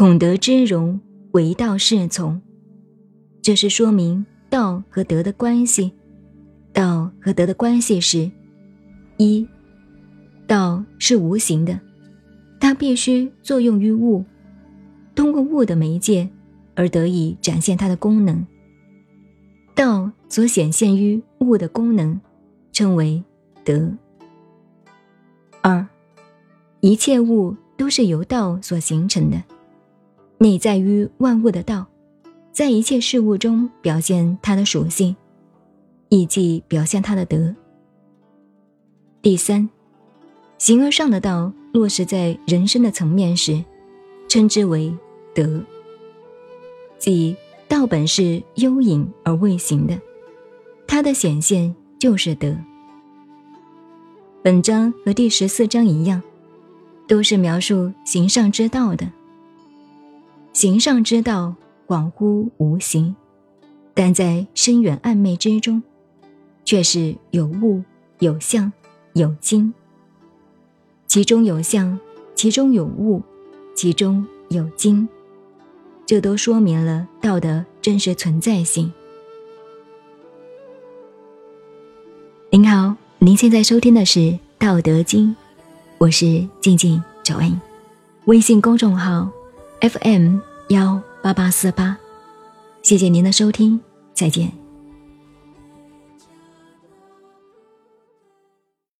孔德之容，为道是从。这是说明道和德的关系。道和德的关系是：一，道是无形的，它必须作用于物，通过物的媒介而得以展现它的功能。道所显现于物的功能，称为德。二，一切物都是由道所形成的。内在于万物的道，在一切事物中表现它的属性，亦即表现它的德。第三，形而上的道落实在人生的层面时，称之为德。即道本是幽隐而未形的，它的显现就是德。本章和第十四章一样，都是描述形上之道的。形上之道恍惚无形，但在深远暧昧之中，却是有物、有相、有精。其中有相，其中有物，其中有精，这都说明了道的真实存在性。您好，您现在收听的是《道德经》，我是静静九恩，微信公众号。FM 幺八八四八，谢谢您的收听，再见。